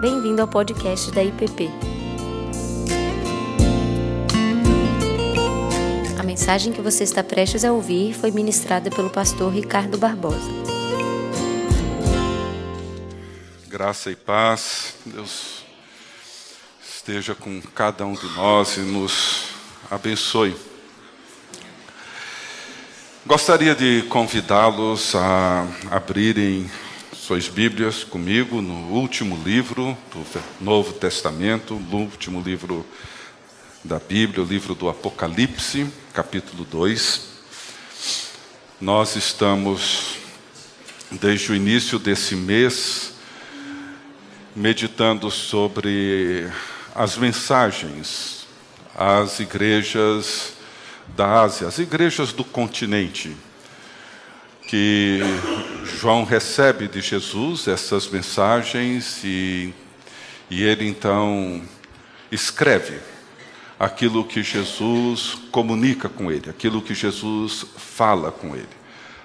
Bem-vindo ao podcast da IPP. A mensagem que você está prestes a ouvir foi ministrada pelo pastor Ricardo Barbosa. Graça e paz, Deus esteja com cada um de nós e nos abençoe. Gostaria de convidá-los a abrirem suas Bíblias comigo no último livro do Novo Testamento, no último livro da Bíblia, o livro do Apocalipse, capítulo 2. Nós estamos, desde o início desse mês, meditando sobre as mensagens às igrejas da Ásia, as igrejas do continente, que João recebe de Jesus essas mensagens e, e ele então escreve aquilo que Jesus comunica com ele, aquilo que Jesus fala com ele.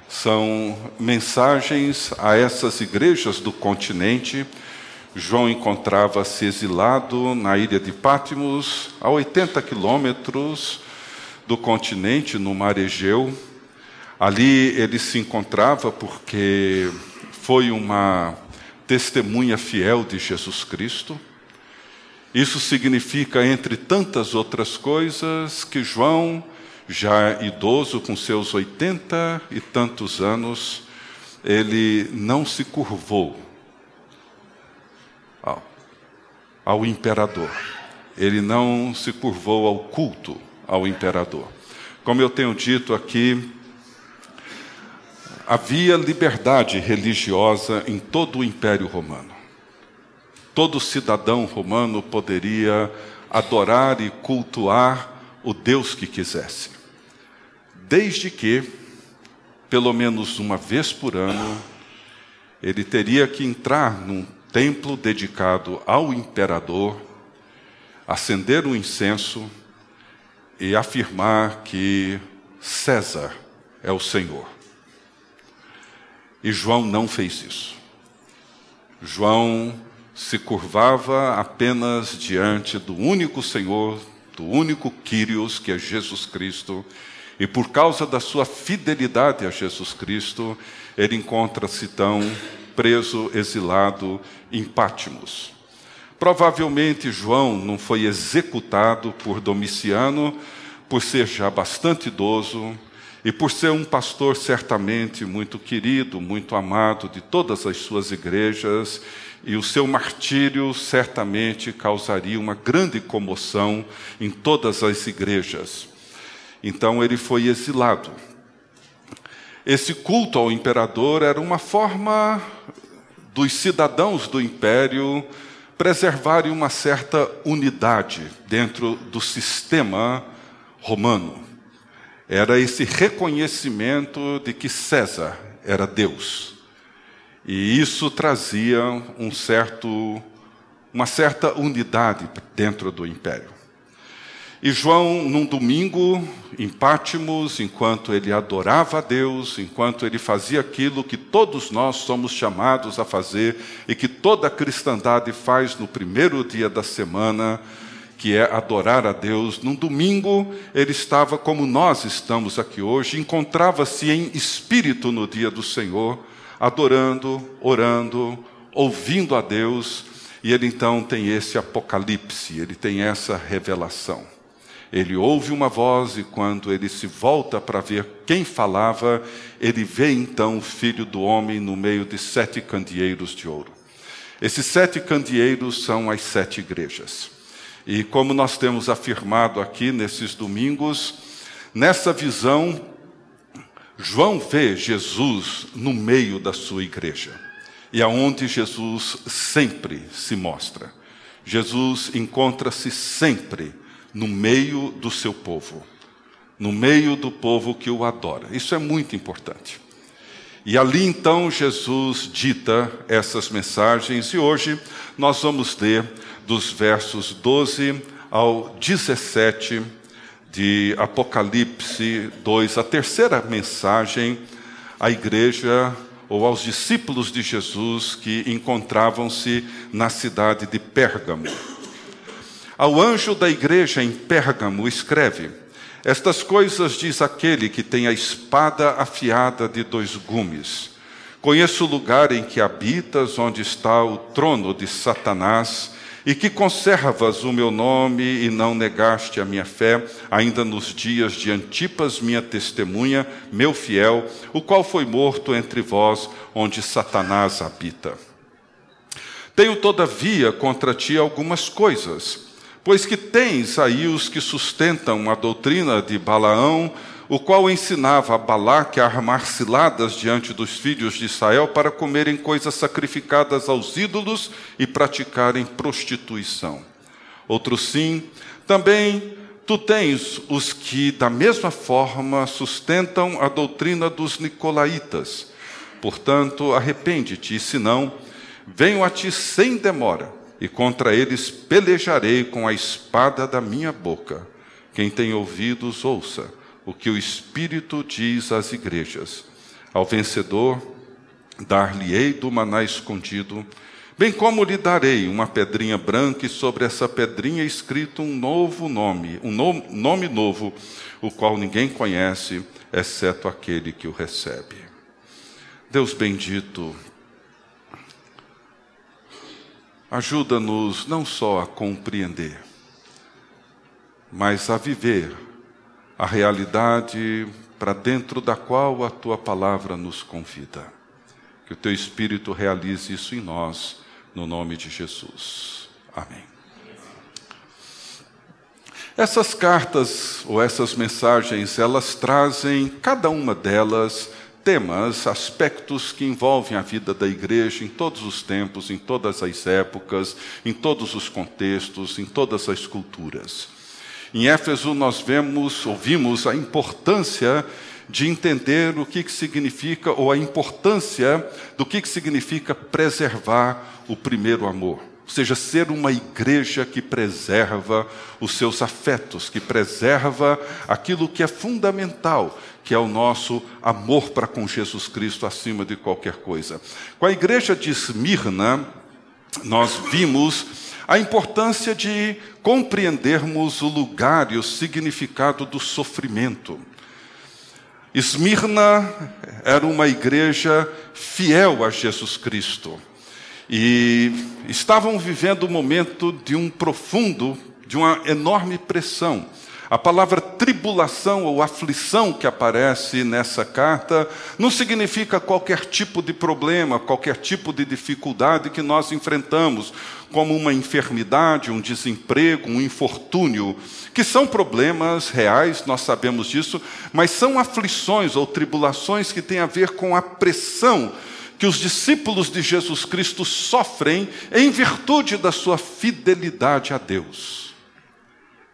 São mensagens a essas igrejas do continente. João encontrava-se exilado na ilha de Pátimos, a 80 quilômetros do continente, no mar Egeu. Ali ele se encontrava porque foi uma testemunha fiel de Jesus Cristo. Isso significa, entre tantas outras coisas, que João, já idoso, com seus oitenta e tantos anos, ele não se curvou ao, ao imperador. Ele não se curvou ao culto ao imperador. Como eu tenho dito aqui, havia liberdade religiosa em todo o Império Romano. Todo cidadão romano poderia adorar e cultuar o Deus que quisesse, desde que, pelo menos uma vez por ano, ele teria que entrar num templo dedicado ao imperador, acender um incenso e afirmar que César é o Senhor. E João não fez isso. João se curvava apenas diante do único Senhor, do único Quírios, que é Jesus Cristo, e por causa da sua fidelidade a Jesus Cristo, ele encontra-se tão preso, exilado em Pátimos. Provavelmente João não foi executado por Domiciano, por ser já bastante idoso e por ser um pastor certamente muito querido, muito amado de todas as suas igrejas, e o seu martírio certamente causaria uma grande comoção em todas as igrejas. Então ele foi exilado. Esse culto ao imperador era uma forma dos cidadãos do império preservarem uma certa unidade dentro do sistema romano. Era esse reconhecimento de que César era Deus. E isso trazia um certo, uma certa unidade dentro do império. E João, num domingo, em Pátimos, enquanto ele adorava a Deus, enquanto ele fazia aquilo que todos nós somos chamados a fazer e que toda a cristandade faz no primeiro dia da semana, que é adorar a Deus, num domingo ele estava como nós estamos aqui hoje, encontrava-se em espírito no dia do Senhor, adorando, orando, ouvindo a Deus, e ele então tem esse apocalipse, ele tem essa revelação. Ele ouve uma voz e quando ele se volta para ver quem falava, ele vê então o filho do homem no meio de sete candeeiros de ouro. Esses sete candeeiros são as sete igrejas. E como nós temos afirmado aqui nesses domingos, nessa visão, João vê Jesus no meio da sua igreja. E aonde Jesus sempre se mostra. Jesus encontra-se sempre no meio do seu povo, no meio do povo que o adora. Isso é muito importante. E ali então Jesus dita essas mensagens, e hoje nós vamos ler dos versos 12 ao 17 de Apocalipse 2, a terceira mensagem à igreja ou aos discípulos de Jesus que encontravam-se na cidade de Pérgamo. Ao anjo da igreja em Pérgamo, escreve: Estas coisas diz aquele que tem a espada afiada de dois gumes. Conheço o lugar em que habitas, onde está o trono de Satanás, e que conservas o meu nome e não negaste a minha fé, ainda nos dias de Antipas, minha testemunha, meu fiel, o qual foi morto entre vós, onde Satanás habita. Tenho, todavia, contra ti algumas coisas, pois que tens aí os que sustentam a doutrina de Balaão, o qual ensinava a Balaque a armar ciladas diante dos filhos de Israel para comerem coisas sacrificadas aos ídolos e praticarem prostituição. Outro sim, também tu tens os que, da mesma forma, sustentam a doutrina dos nicolaítas. Portanto, arrepende-te, senão, venho a ti sem demora, e contra eles pelejarei com a espada da minha boca. Quem tem ouvidos, ouça o que o Espírito diz às igrejas. Ao vencedor, dar-lhe-ei do maná escondido, bem como lhe darei uma pedrinha branca e sobre essa pedrinha escrito um novo nome, um no nome novo, o qual ninguém conhece, exceto aquele que o recebe. Deus bendito, ajuda-nos não só a compreender, mas a viver a realidade para dentro da qual a tua palavra nos convida. Que o teu Espírito realize isso em nós, no nome de Jesus. Amém. Essas cartas ou essas mensagens, elas trazem, cada uma delas, temas, aspectos que envolvem a vida da igreja em todos os tempos, em todas as épocas, em todos os contextos, em todas as culturas. Em Éfeso, nós vemos, ouvimos a importância de entender o que, que significa, ou a importância do que, que significa preservar o primeiro amor. Ou seja, ser uma igreja que preserva os seus afetos, que preserva aquilo que é fundamental, que é o nosso amor para com Jesus Cristo acima de qualquer coisa. Com a igreja de Esmirna, nós vimos a importância de compreendermos o lugar e o significado do sofrimento. Esmirna era uma igreja fiel a Jesus Cristo e estavam vivendo um momento de um profundo, de uma enorme pressão. A palavra tribulação ou aflição que aparece nessa carta não significa qualquer tipo de problema, qualquer tipo de dificuldade que nós enfrentamos, como uma enfermidade, um desemprego, um infortúnio, que são problemas reais, nós sabemos disso, mas são aflições ou tribulações que têm a ver com a pressão que os discípulos de Jesus Cristo sofrem em virtude da sua fidelidade a Deus.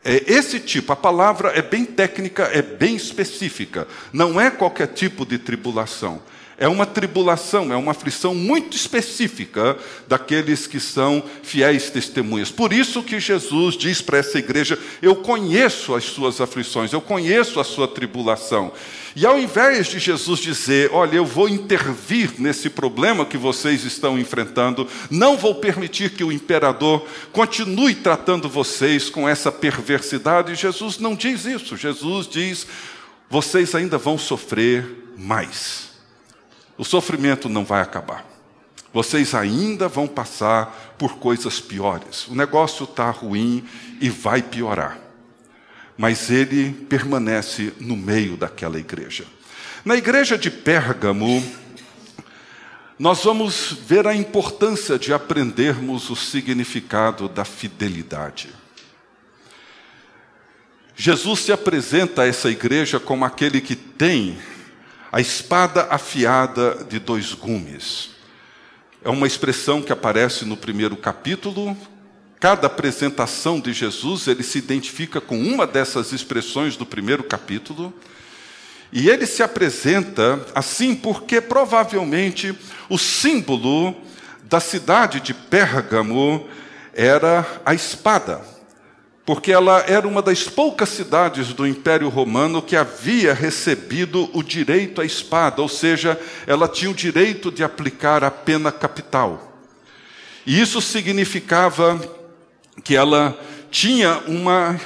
É esse tipo, a palavra é bem técnica, é bem específica. Não é qualquer tipo de tribulação. É uma tribulação, é uma aflição muito específica daqueles que são fiéis testemunhas. Por isso que Jesus diz para essa igreja: Eu conheço as suas aflições, eu conheço a sua tribulação. E ao invés de Jesus dizer, olha, eu vou intervir nesse problema que vocês estão enfrentando, não vou permitir que o imperador continue tratando vocês com essa perversidade, Jesus não diz isso. Jesus diz, vocês ainda vão sofrer mais. O sofrimento não vai acabar. Vocês ainda vão passar por coisas piores. O negócio está ruim e vai piorar mas ele permanece no meio daquela igreja. Na igreja de Pérgamo, nós vamos ver a importância de aprendermos o significado da fidelidade. Jesus se apresenta a essa igreja como aquele que tem a espada afiada de dois gumes. É uma expressão que aparece no primeiro capítulo, Cada apresentação de Jesus, ele se identifica com uma dessas expressões do primeiro capítulo. E ele se apresenta assim porque provavelmente o símbolo da cidade de Pérgamo era a espada. Porque ela era uma das poucas cidades do Império Romano que havia recebido o direito à espada, ou seja, ela tinha o direito de aplicar a pena capital. E isso significava que ela tinha uma,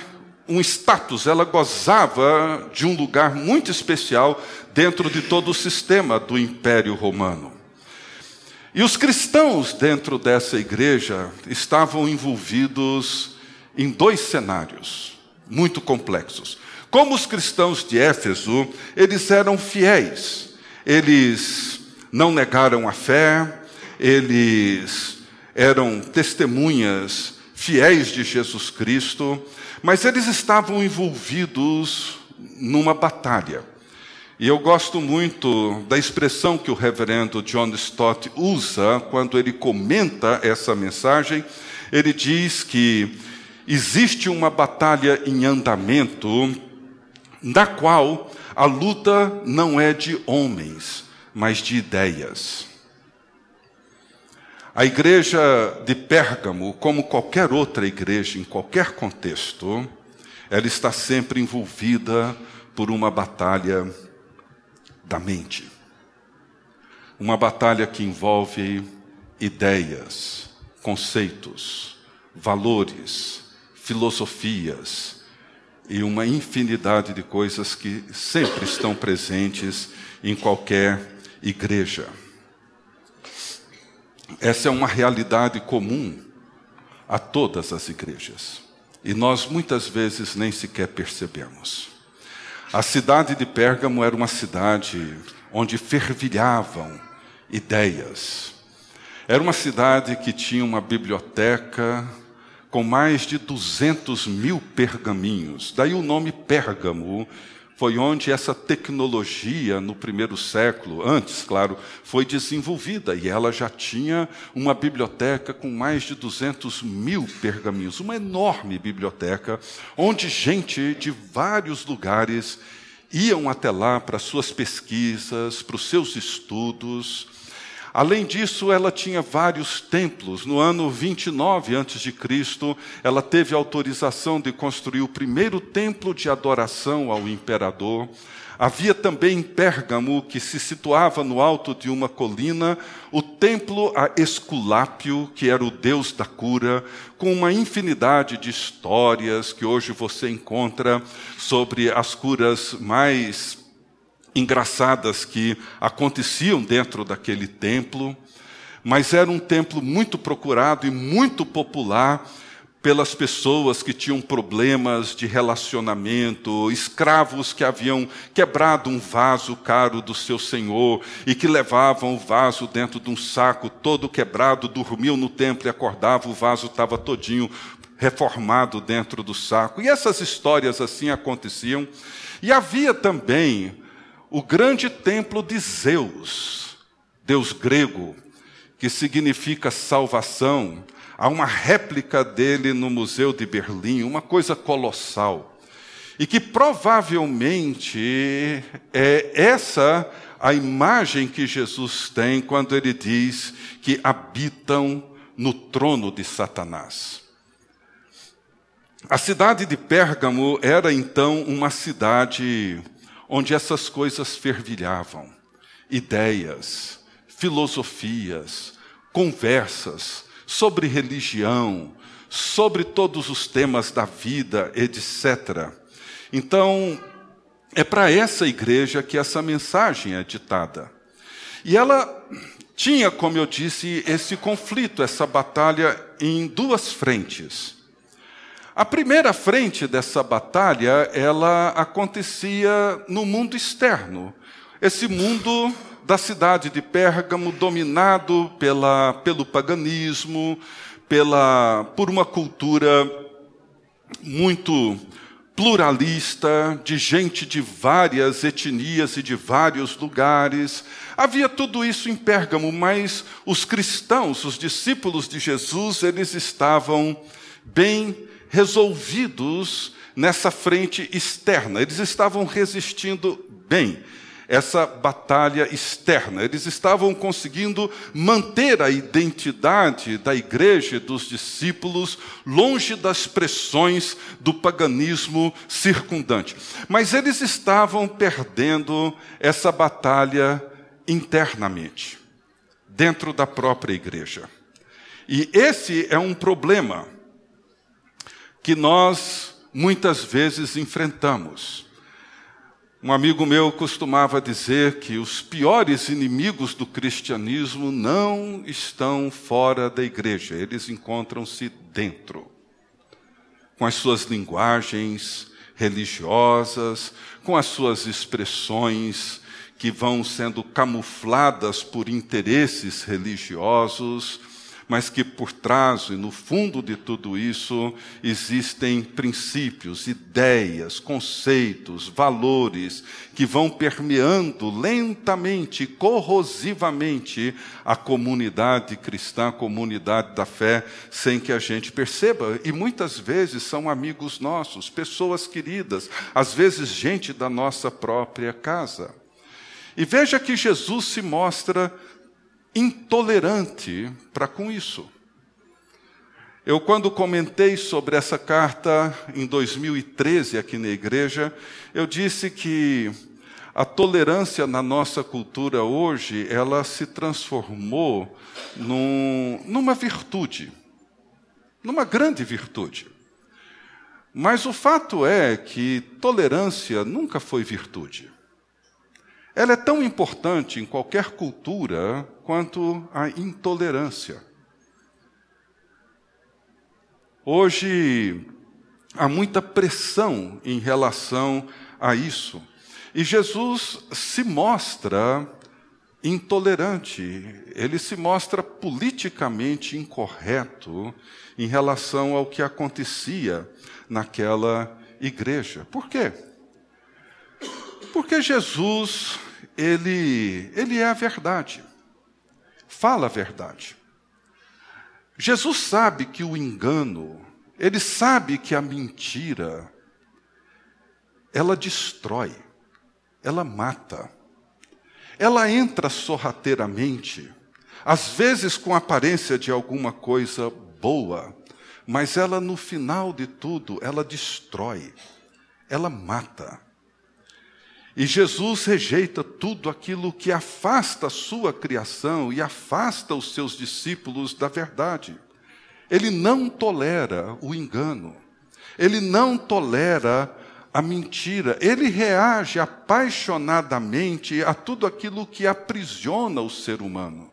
um status, ela gozava de um lugar muito especial dentro de todo o sistema do Império Romano. E os cristãos dentro dessa igreja estavam envolvidos em dois cenários muito complexos. Como os cristãos de Éfeso, eles eram fiéis, eles não negaram a fé, eles eram testemunhas fiéis de Jesus Cristo, mas eles estavam envolvidos numa batalha. E eu gosto muito da expressão que o reverendo John Stott usa quando ele comenta essa mensagem. Ele diz que existe uma batalha em andamento, na qual a luta não é de homens, mas de ideias. A igreja de Pérgamo, como qualquer outra igreja em qualquer contexto, ela está sempre envolvida por uma batalha da mente. Uma batalha que envolve ideias, conceitos, valores, filosofias e uma infinidade de coisas que sempre estão presentes em qualquer igreja. Essa é uma realidade comum a todas as igrejas. E nós muitas vezes nem sequer percebemos. A cidade de Pérgamo era uma cidade onde fervilhavam ideias. Era uma cidade que tinha uma biblioteca com mais de 200 mil pergaminhos. Daí o nome Pérgamo foi onde essa tecnologia no primeiro século, antes, claro, foi desenvolvida e ela já tinha uma biblioteca com mais de 200 mil pergaminhos, uma enorme biblioteca, onde gente de vários lugares iam até lá para suas pesquisas, para os seus estudos. Além disso, ela tinha vários templos. No ano 29 a.C., ela teve autorização de construir o primeiro templo de adoração ao imperador. Havia também em Pérgamo, que se situava no alto de uma colina, o templo a Esculápio, que era o deus da cura, com uma infinidade de histórias que hoje você encontra sobre as curas mais engraçadas que aconteciam dentro daquele templo, mas era um templo muito procurado e muito popular pelas pessoas que tinham problemas de relacionamento, escravos que haviam quebrado um vaso caro do seu senhor e que levavam o vaso dentro de um saco todo quebrado, dormiam no templo e acordavam, o vaso estava todinho reformado dentro do saco. E essas histórias assim aconteciam. E havia também o grande templo de Zeus, deus grego, que significa salvação. Há uma réplica dele no Museu de Berlim, uma coisa colossal. E que provavelmente é essa a imagem que Jesus tem quando ele diz que habitam no trono de Satanás. A cidade de Pérgamo era então uma cidade onde essas coisas fervilhavam ideias, filosofias, conversas sobre religião, sobre todos os temas da vida, etc. Então, é para essa igreja que essa mensagem é ditada. E ela tinha, como eu disse, esse conflito, essa batalha em duas frentes. A primeira frente dessa batalha, ela acontecia no mundo externo. Esse mundo da cidade de Pérgamo dominado pela, pelo paganismo, pela, por uma cultura muito pluralista, de gente de várias etnias e de vários lugares. Havia tudo isso em Pérgamo, mas os cristãos, os discípulos de Jesus, eles estavam bem resolvidos nessa frente externa. Eles estavam resistindo bem. essa batalha externa. Eles estavam conseguindo manter a identidade da igreja e dos discípulos longe das pressões do paganismo circundante. Mas eles estavam perdendo essa batalha internamente, dentro da própria igreja. E esse é um problema que nós muitas vezes enfrentamos. Um amigo meu costumava dizer que os piores inimigos do cristianismo não estão fora da igreja, eles encontram-se dentro, com as suas linguagens religiosas, com as suas expressões que vão sendo camufladas por interesses religiosos mas que por trás e no fundo de tudo isso existem princípios, ideias, conceitos, valores que vão permeando lentamente, corrosivamente a comunidade cristã, a comunidade da fé, sem que a gente perceba. E muitas vezes são amigos nossos, pessoas queridas, às vezes gente da nossa própria casa. E veja que Jesus se mostra intolerante para com isso. Eu, quando comentei sobre essa carta em 2013 aqui na igreja, eu disse que a tolerância na nossa cultura hoje, ela se transformou num, numa virtude, numa grande virtude. Mas o fato é que tolerância nunca foi virtude. Ela é tão importante em qualquer cultura quanto a intolerância. Hoje há muita pressão em relação a isso. E Jesus se mostra intolerante, ele se mostra politicamente incorreto em relação ao que acontecia naquela igreja. Por quê? Porque Jesus, ele, ele é a verdade. Fala a verdade. Jesus sabe que o engano, ele sabe que a mentira, ela destrói, ela mata, ela entra sorrateiramente, às vezes com aparência de alguma coisa boa, mas ela no final de tudo, ela destrói, ela mata. E Jesus rejeita tudo aquilo que afasta a sua criação e afasta os seus discípulos da verdade. Ele não tolera o engano. Ele não tolera a mentira. Ele reage apaixonadamente a tudo aquilo que aprisiona o ser humano,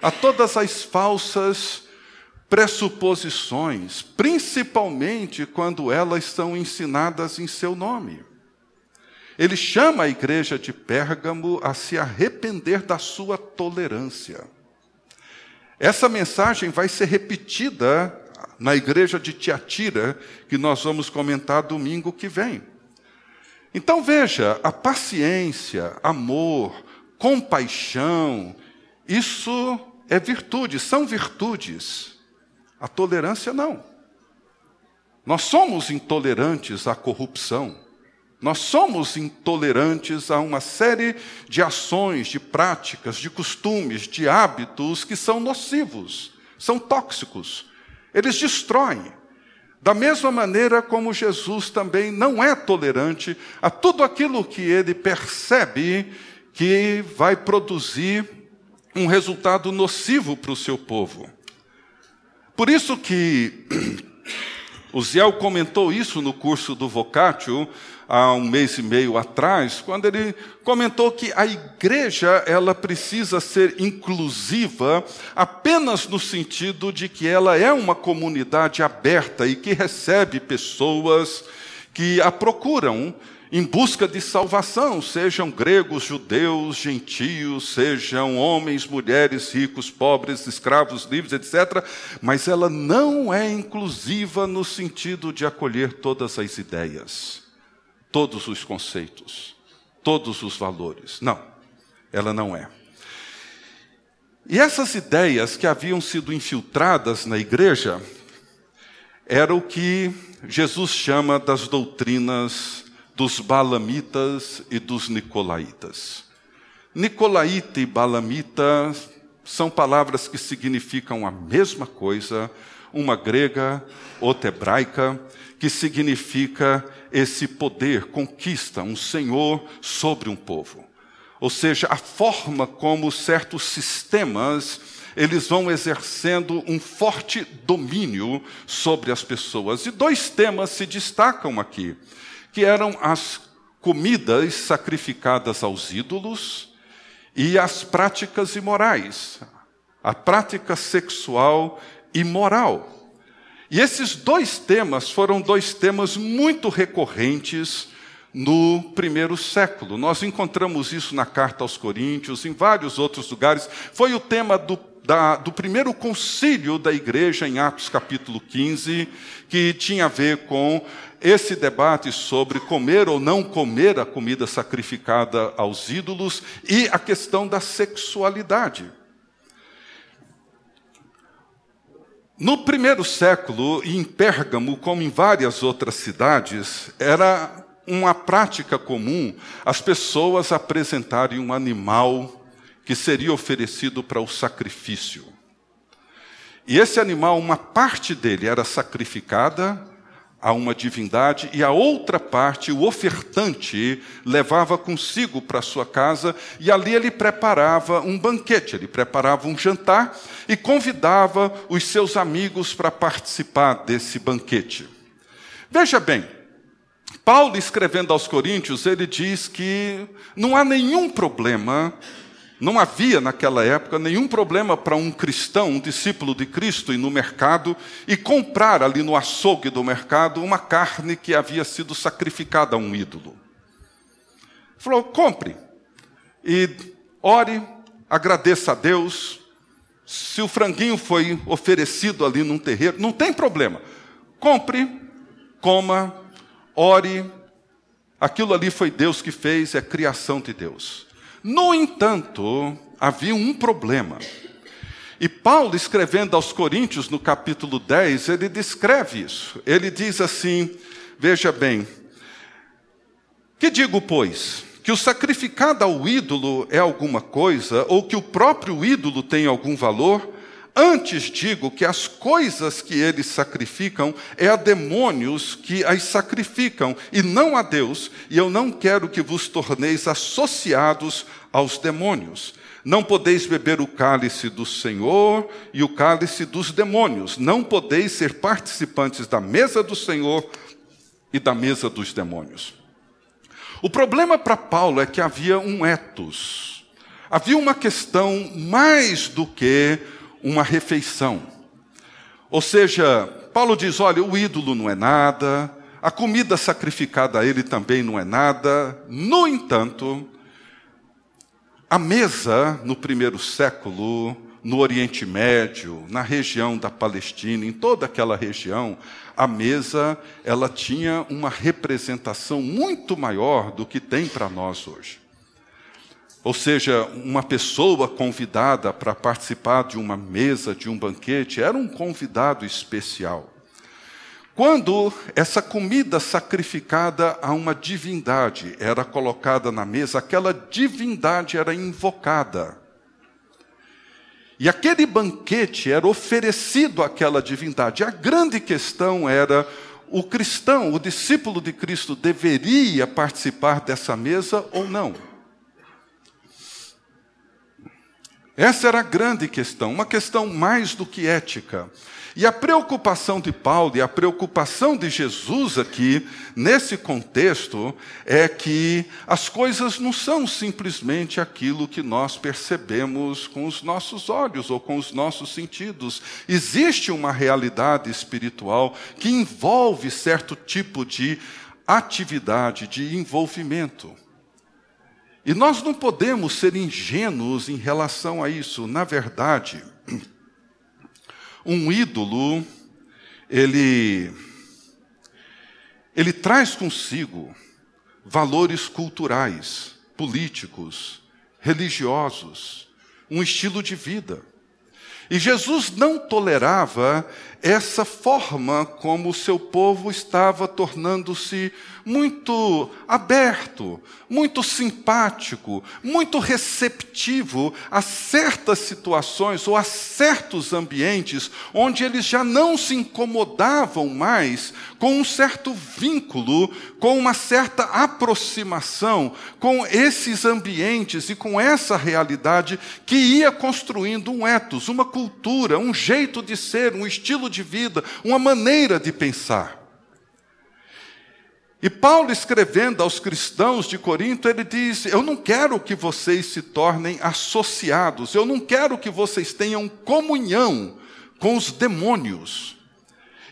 a todas as falsas pressuposições, principalmente quando elas são ensinadas em seu nome. Ele chama a igreja de Pérgamo a se arrepender da sua tolerância. Essa mensagem vai ser repetida na igreja de Tiatira, que nós vamos comentar domingo que vem. Então veja, a paciência, amor, compaixão, isso é virtude, são virtudes. A tolerância não. Nós somos intolerantes à corrupção. Nós somos intolerantes a uma série de ações, de práticas, de costumes, de hábitos que são nocivos, são tóxicos. Eles destroem. Da mesma maneira como Jesus também não é tolerante a tudo aquilo que ele percebe que vai produzir um resultado nocivo para o seu povo. Por isso que o Ziel comentou isso no curso do Vocatio, há um mês e meio atrás, quando ele comentou que a igreja ela precisa ser inclusiva apenas no sentido de que ela é uma comunidade aberta e que recebe pessoas que a procuram em busca de salvação, sejam gregos, judeus, gentios, sejam homens, mulheres, ricos, pobres, escravos, livres, etc. Mas ela não é inclusiva no sentido de acolher todas as ideias todos os conceitos, todos os valores. Não, ela não é. E essas ideias que haviam sido infiltradas na igreja era o que Jesus chama das doutrinas dos balamitas e dos nicolaítas. Nicolaíta e Balamita são palavras que significam a mesma coisa, uma grega, outra hebraica, que significa esse poder, conquista, um senhor sobre um povo. Ou seja, a forma como certos sistemas eles vão exercendo um forte domínio sobre as pessoas. E dois temas se destacam aqui, que eram as comidas sacrificadas aos ídolos e as práticas imorais, a prática sexual imoral. E esses dois temas foram dois temas muito recorrentes no primeiro século. Nós encontramos isso na carta aos Coríntios, em vários outros lugares. Foi o tema do, da, do primeiro concílio da igreja, em Atos capítulo 15, que tinha a ver com esse debate sobre comer ou não comer a comida sacrificada aos ídolos e a questão da sexualidade. No primeiro século, em Pérgamo, como em várias outras cidades, era uma prática comum as pessoas apresentarem um animal que seria oferecido para o sacrifício. E esse animal, uma parte dele era sacrificada a uma divindade e a outra parte, o ofertante, levava consigo para sua casa e ali ele preparava um banquete, ele preparava um jantar e convidava os seus amigos para participar desse banquete. Veja bem, Paulo escrevendo aos Coríntios, ele diz que não há nenhum problema não havia naquela época nenhum problema para um cristão, um discípulo de Cristo, ir no mercado e comprar ali no açougue do mercado uma carne que havia sido sacrificada a um ídolo. Falou: compre e ore, agradeça a Deus. Se o franguinho foi oferecido ali num terreiro, não tem problema. Compre, coma, ore. Aquilo ali foi Deus que fez, é criação de Deus. No entanto, havia um problema. E Paulo, escrevendo aos Coríntios, no capítulo 10, ele descreve isso. Ele diz assim: Veja bem, que digo, pois? Que o sacrificado ao ídolo é alguma coisa, ou que o próprio ídolo tem algum valor? Antes digo que as coisas que eles sacrificam é a demônios que as sacrificam, e não a Deus, e eu não quero que vos torneis associados aos demônios. Não podeis beber o cálice do Senhor e o cálice dos demônios. Não podeis ser participantes da mesa do Senhor e da mesa dos demônios. O problema para Paulo é que havia um etos. Havia uma questão mais do que uma refeição. Ou seja, Paulo diz: olha, o ídolo não é nada, a comida sacrificada a ele também não é nada. No entanto, a mesa no primeiro século, no Oriente Médio, na região da Palestina, em toda aquela região, a mesa ela tinha uma representação muito maior do que tem para nós hoje. Ou seja, uma pessoa convidada para participar de uma mesa, de um banquete, era um convidado especial. Quando essa comida sacrificada a uma divindade era colocada na mesa, aquela divindade era invocada. E aquele banquete era oferecido àquela divindade. A grande questão era: o cristão, o discípulo de Cristo, deveria participar dessa mesa ou não? Essa era a grande questão, uma questão mais do que ética. E a preocupação de Paulo e a preocupação de Jesus aqui, nesse contexto, é que as coisas não são simplesmente aquilo que nós percebemos com os nossos olhos ou com os nossos sentidos. Existe uma realidade espiritual que envolve certo tipo de atividade, de envolvimento. E nós não podemos ser ingênuos em relação a isso. Na verdade, um ídolo, ele, ele traz consigo valores culturais, políticos, religiosos, um estilo de vida. E Jesus não tolerava essa forma como o seu povo estava tornando-se muito aberto, muito simpático, muito receptivo a certas situações ou a certos ambientes onde eles já não se incomodavam mais com um certo vínculo, com uma certa aproximação com esses ambientes e com essa realidade que ia construindo um ethos, uma cultura, um jeito de ser, um estilo de vida, uma maneira de pensar. E Paulo, escrevendo aos cristãos de Corinto, ele diz: Eu não quero que vocês se tornem associados, eu não quero que vocês tenham comunhão com os demônios.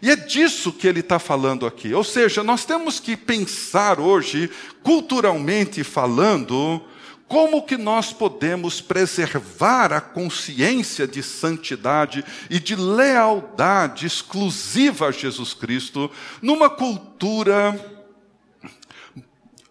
E é disso que ele está falando aqui. Ou seja, nós temos que pensar hoje, culturalmente falando, como que nós podemos preservar a consciência de santidade e de lealdade exclusiva a Jesus Cristo numa cultura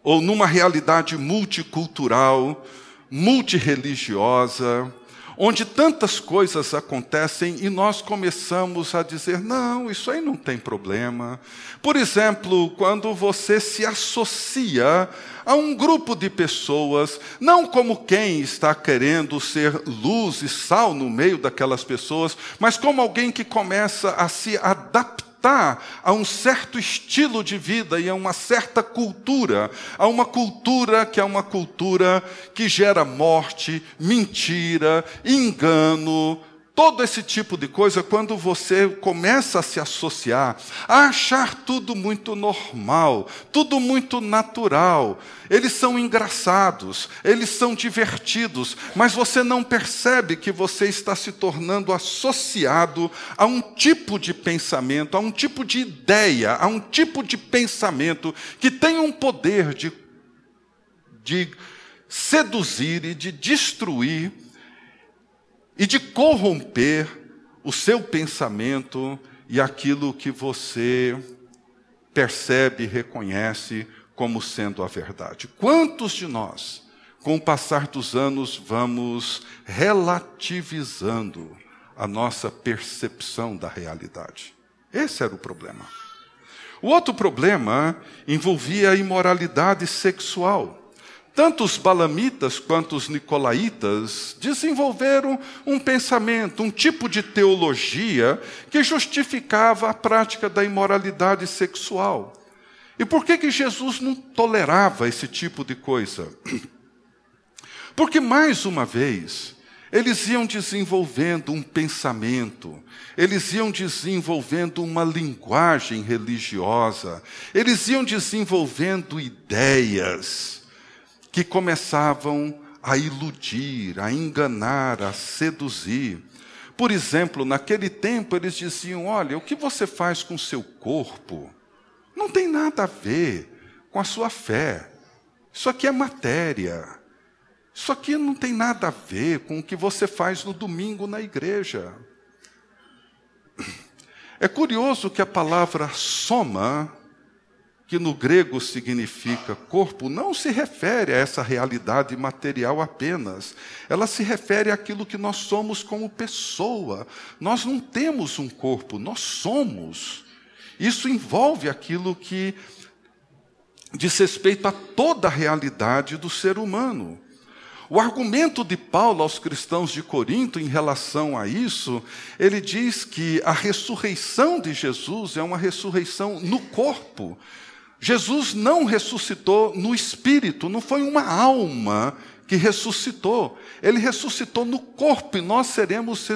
ou numa realidade multicultural, multireligiosa, onde tantas coisas acontecem e nós começamos a dizer: não, isso aí não tem problema. Por exemplo, quando você se associa a um grupo de pessoas, não como quem está querendo ser luz e sal no meio daquelas pessoas, mas como alguém que começa a se adaptar a um certo estilo de vida e a uma certa cultura, a uma cultura que é uma cultura que gera morte, mentira, engano, todo esse tipo de coisa, quando você começa a se associar, a achar tudo muito normal, tudo muito natural, eles são engraçados, eles são divertidos, mas você não percebe que você está se tornando associado a um tipo de pensamento, a um tipo de ideia, a um tipo de pensamento que tem um poder de, de seduzir e de destruir e de corromper o seu pensamento e aquilo que você percebe e reconhece como sendo a verdade. Quantos de nós, com o passar dos anos, vamos relativizando a nossa percepção da realidade? Esse era o problema. O outro problema envolvia a imoralidade sexual. Tanto os balamitas quanto os nicolaítas desenvolveram um pensamento, um tipo de teologia que justificava a prática da imoralidade sexual. E por que, que Jesus não tolerava esse tipo de coisa? Porque, mais uma vez, eles iam desenvolvendo um pensamento, eles iam desenvolvendo uma linguagem religiosa, eles iam desenvolvendo ideias que começavam a iludir, a enganar, a seduzir. Por exemplo, naquele tempo eles diziam: Olha, o que você faz com o seu corpo não tem nada a ver com a sua fé. Isso aqui é matéria. Isso aqui não tem nada a ver com o que você faz no domingo na igreja. É curioso que a palavra soma que no grego significa corpo, não se refere a essa realidade material apenas. Ela se refere àquilo que nós somos como pessoa. Nós não temos um corpo, nós somos. Isso envolve aquilo que diz respeito a toda a realidade do ser humano. O argumento de Paulo aos cristãos de Corinto em relação a isso, ele diz que a ressurreição de Jesus é uma ressurreição no corpo. Jesus não ressuscitou no espírito, não foi uma alma que ressuscitou. Ele ressuscitou no corpo e nós seremos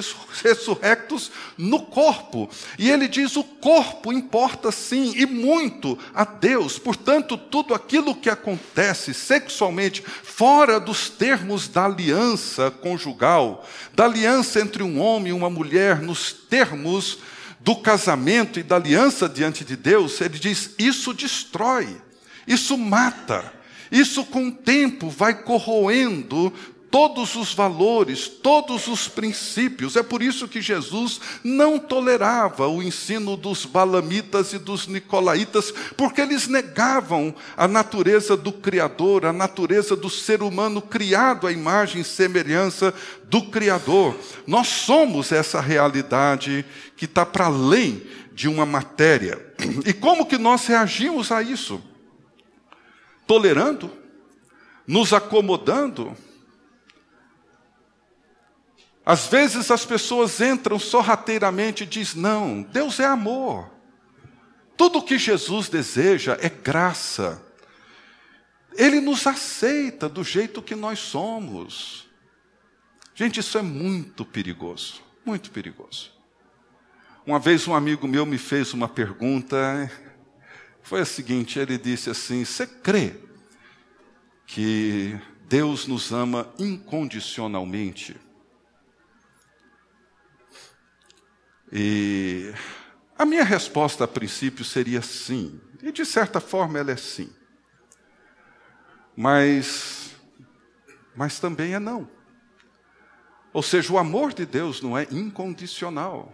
ressurrectos no corpo. E ele diz: o corpo importa sim e muito a Deus. Portanto, tudo aquilo que acontece sexualmente fora dos termos da aliança conjugal, da aliança entre um homem e uma mulher, nos termos do casamento e da aliança diante de Deus, ele diz: isso destrói, isso mata, isso com o tempo vai corroendo todos os valores, todos os princípios. É por isso que Jesus não tolerava o ensino dos balamitas e dos nicolaítas, porque eles negavam a natureza do Criador, a natureza do ser humano criado à imagem e semelhança do Criador. Nós somos essa realidade que está para além de uma matéria. E como que nós reagimos a isso? Tolerando? Nos acomodando? Às vezes as pessoas entram sorrateiramente e dizem: não, Deus é amor. Tudo o que Jesus deseja é graça. Ele nos aceita do jeito que nós somos. Gente, isso é muito perigoso, muito perigoso. Uma vez um amigo meu me fez uma pergunta, foi a seguinte: ele disse assim: Você crê que Deus nos ama incondicionalmente? E a minha resposta a princípio seria sim. E de certa forma ela é sim. Mas mas também é não. Ou seja, o amor de Deus não é incondicional.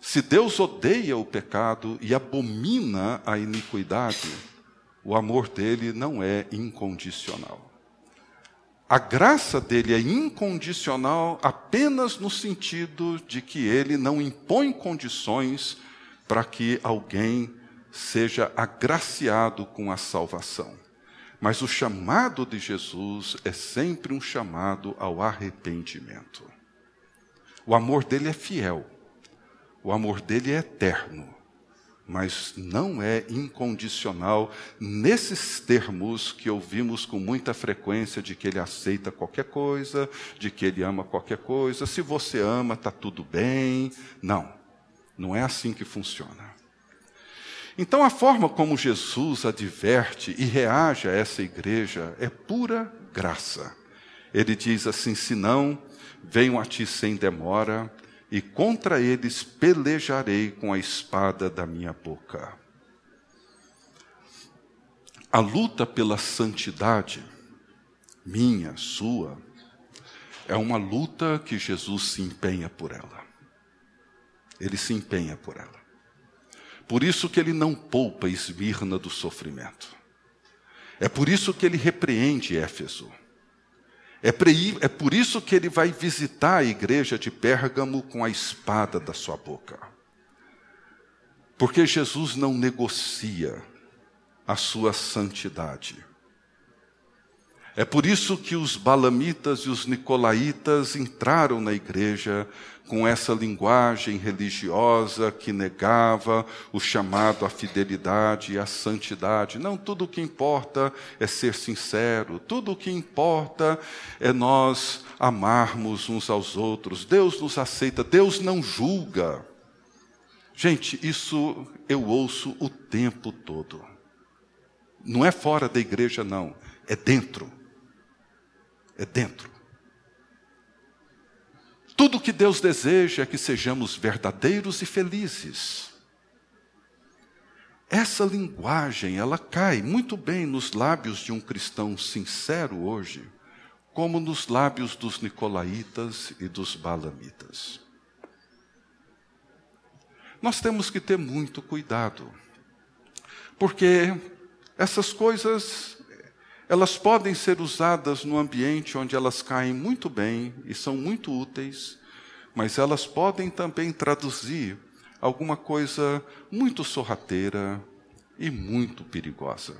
Se Deus odeia o pecado e abomina a iniquidade, o amor dele não é incondicional. A graça dele é incondicional apenas no sentido de que ele não impõe condições para que alguém seja agraciado com a salvação. Mas o chamado de Jesus é sempre um chamado ao arrependimento. O amor dele é fiel, o amor dele é eterno mas não é incondicional nesses termos que ouvimos com muita frequência de que ele aceita qualquer coisa, de que ele ama qualquer coisa. Se você ama, está tudo bem. Não, não é assim que funciona. Então, a forma como Jesus adverte e reage a essa igreja é pura graça. Ele diz assim: se não, venham a ti sem demora e contra eles pelejarei com a espada da minha boca. A luta pela santidade, minha, sua, é uma luta que Jesus se empenha por ela. Ele se empenha por ela. Por isso que ele não poupa Esmirna do sofrimento. É por isso que ele repreende Éfeso. É, é por isso que ele vai visitar a igreja de Pérgamo com a espada da sua boca. Porque Jesus não negocia a sua santidade. É por isso que os balamitas e os nicolaítas entraram na igreja com essa linguagem religiosa que negava o chamado à fidelidade e à santidade. Não, tudo o que importa é ser sincero, tudo o que importa é nós amarmos uns aos outros. Deus nos aceita, Deus não julga. Gente, isso eu ouço o tempo todo. Não é fora da igreja, não, é dentro. É dentro. Tudo que Deus deseja é que sejamos verdadeiros e felizes. Essa linguagem, ela cai muito bem nos lábios de um cristão sincero hoje, como nos lábios dos nicolaítas e dos balamitas. Nós temos que ter muito cuidado, porque essas coisas elas podem ser usadas no ambiente onde elas caem muito bem e são muito úteis, mas elas podem também traduzir alguma coisa muito sorrateira e muito perigosa.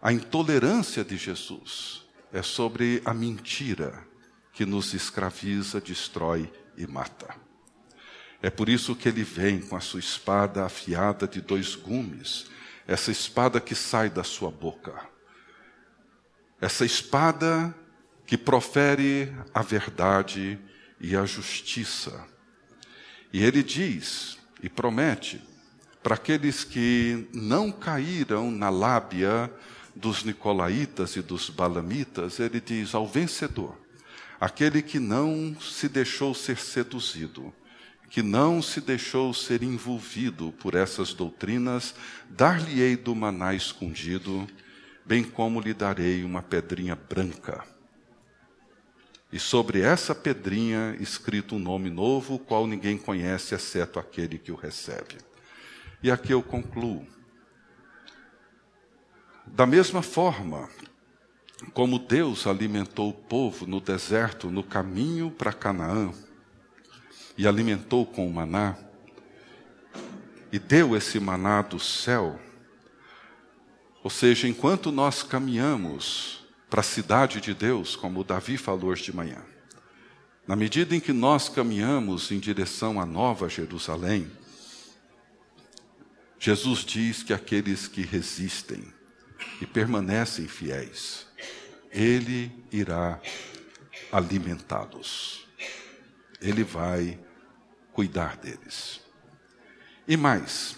A intolerância de Jesus é sobre a mentira que nos escraviza, destrói e mata. É por isso que ele vem com a sua espada afiada de dois gumes, essa espada que sai da sua boca essa espada que profere a verdade e a justiça. E ele diz e promete para aqueles que não caíram na lábia dos nicolaítas e dos balamitas, ele diz ao vencedor, aquele que não se deixou ser seduzido, que não se deixou ser envolvido por essas doutrinas, dar-lhe-ei do maná escondido bem como lhe darei uma pedrinha branca e sobre essa pedrinha escrito um nome novo, qual ninguém conhece, exceto aquele que o recebe. E aqui eu concluo. Da mesma forma como Deus alimentou o povo no deserto, no caminho para Canaã, e alimentou com o maná, e deu esse maná do céu, ou seja, enquanto nós caminhamos para a cidade de Deus, como Davi falou hoje de manhã, na medida em que nós caminhamos em direção à Nova Jerusalém, Jesus diz que aqueles que resistem e permanecem fiéis, Ele irá alimentá-los. Ele vai cuidar deles. E mais,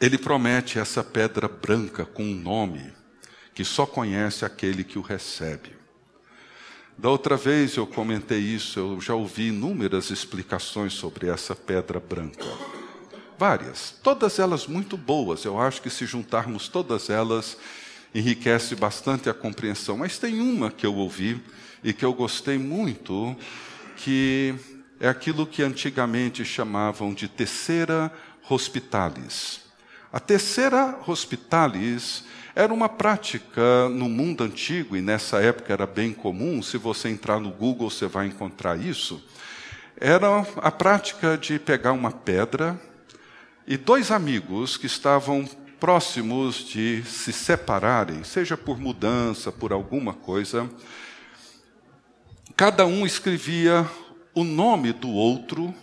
ele promete essa pedra branca com um nome que só conhece aquele que o recebe. Da outra vez eu comentei isso, eu já ouvi inúmeras explicações sobre essa pedra branca. Várias, todas elas muito boas. Eu acho que se juntarmos todas elas, enriquece bastante a compreensão. Mas tem uma que eu ouvi e que eu gostei muito, que é aquilo que antigamente chamavam de terceira hospitalis. A terceira hospitalis era uma prática no mundo antigo, e nessa época era bem comum, se você entrar no Google você vai encontrar isso. Era a prática de pegar uma pedra e dois amigos que estavam próximos de se separarem, seja por mudança, por alguma coisa, cada um escrevia o nome do outro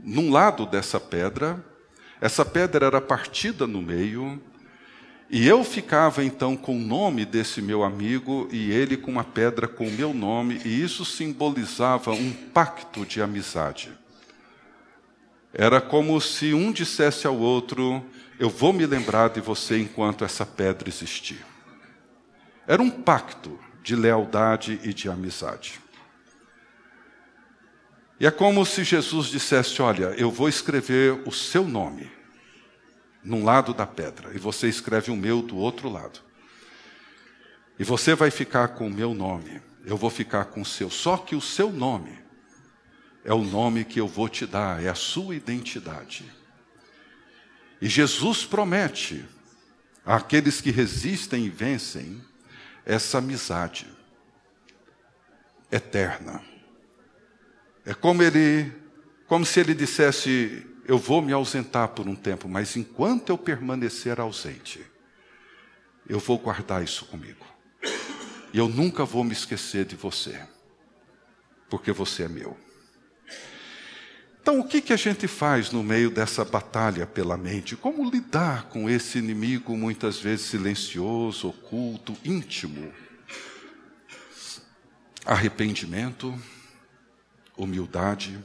num lado dessa pedra essa pedra era partida no meio, e eu ficava então com o nome desse meu amigo e ele com uma pedra com o meu nome, e isso simbolizava um pacto de amizade. Era como se um dissesse ao outro: Eu vou me lembrar de você enquanto essa pedra existir. Era um pacto de lealdade e de amizade. E é como se Jesus dissesse: Olha, eu vou escrever o seu nome num lado da pedra, e você escreve o meu do outro lado. E você vai ficar com o meu nome, eu vou ficar com o seu. Só que o seu nome é o nome que eu vou te dar, é a sua identidade. E Jesus promete àqueles que resistem e vencem essa amizade eterna. É como ele, como se ele dissesse: eu vou me ausentar por um tempo, mas enquanto eu permanecer ausente, eu vou guardar isso comigo. E eu nunca vou me esquecer de você, porque você é meu. Então, o que, que a gente faz no meio dessa batalha pela mente? Como lidar com esse inimigo muitas vezes silencioso, oculto, íntimo? Arrependimento, humildade,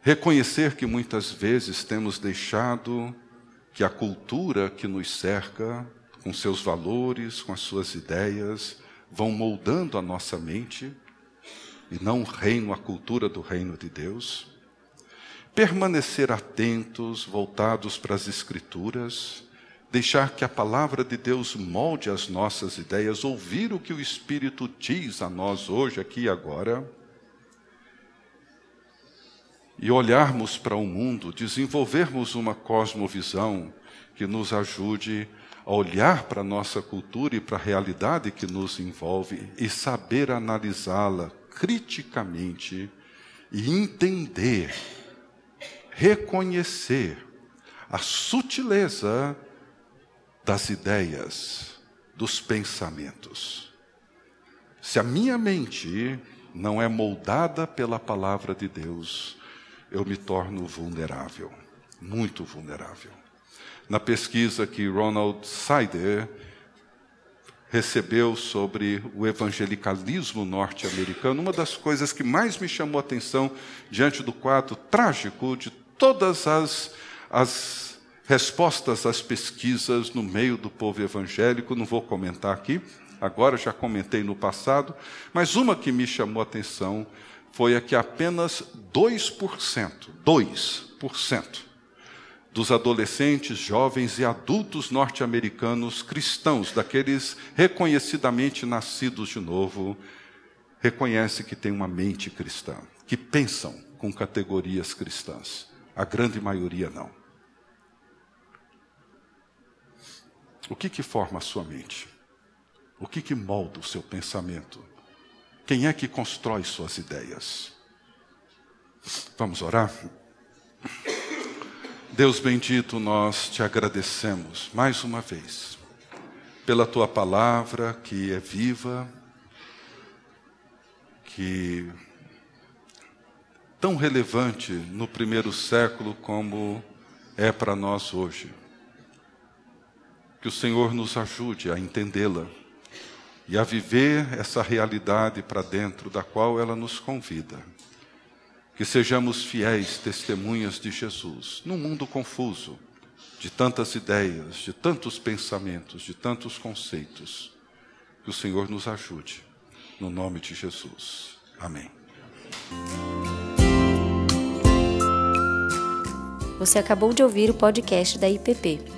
reconhecer que muitas vezes temos deixado que a cultura que nos cerca, com seus valores, com as suas ideias, vão moldando a nossa mente, e não o reino, a cultura do reino de Deus. Permanecer atentos, voltados para as Escrituras, deixar que a palavra de Deus molde as nossas ideias, ouvir o que o Espírito diz a nós hoje, aqui e agora, e olharmos para o mundo, desenvolvermos uma cosmovisão que nos ajude a olhar para a nossa cultura e para a realidade que nos envolve e saber analisá-la criticamente e entender, reconhecer a sutileza das ideias, dos pensamentos. Se a minha mente não é moldada pela palavra de Deus, eu me torno vulnerável, muito vulnerável. Na pesquisa que Ronald Sider recebeu sobre o evangelicalismo norte-americano, uma das coisas que mais me chamou a atenção diante do quadro trágico de todas as, as respostas às pesquisas no meio do povo evangélico, não vou comentar aqui, agora já comentei no passado, mas uma que me chamou a atenção foi a que apenas 2%, 2% dos adolescentes, jovens e adultos norte-americanos cristãos, daqueles reconhecidamente nascidos de novo, reconhece que tem uma mente cristã, que pensam com categorias cristãs. A grande maioria não. O que que forma a sua mente? O que que molda o seu pensamento? Quem é que constrói suas ideias? Vamos orar? Deus bendito, nós te agradecemos mais uma vez pela tua palavra que é viva, que tão relevante no primeiro século como é para nós hoje. Que o Senhor nos ajude a entendê-la e a viver essa realidade para dentro da qual ela nos convida. Que sejamos fiéis testemunhas de Jesus num mundo confuso, de tantas ideias, de tantos pensamentos, de tantos conceitos. Que o Senhor nos ajude, no nome de Jesus. Amém. Você acabou de ouvir o podcast da IPP.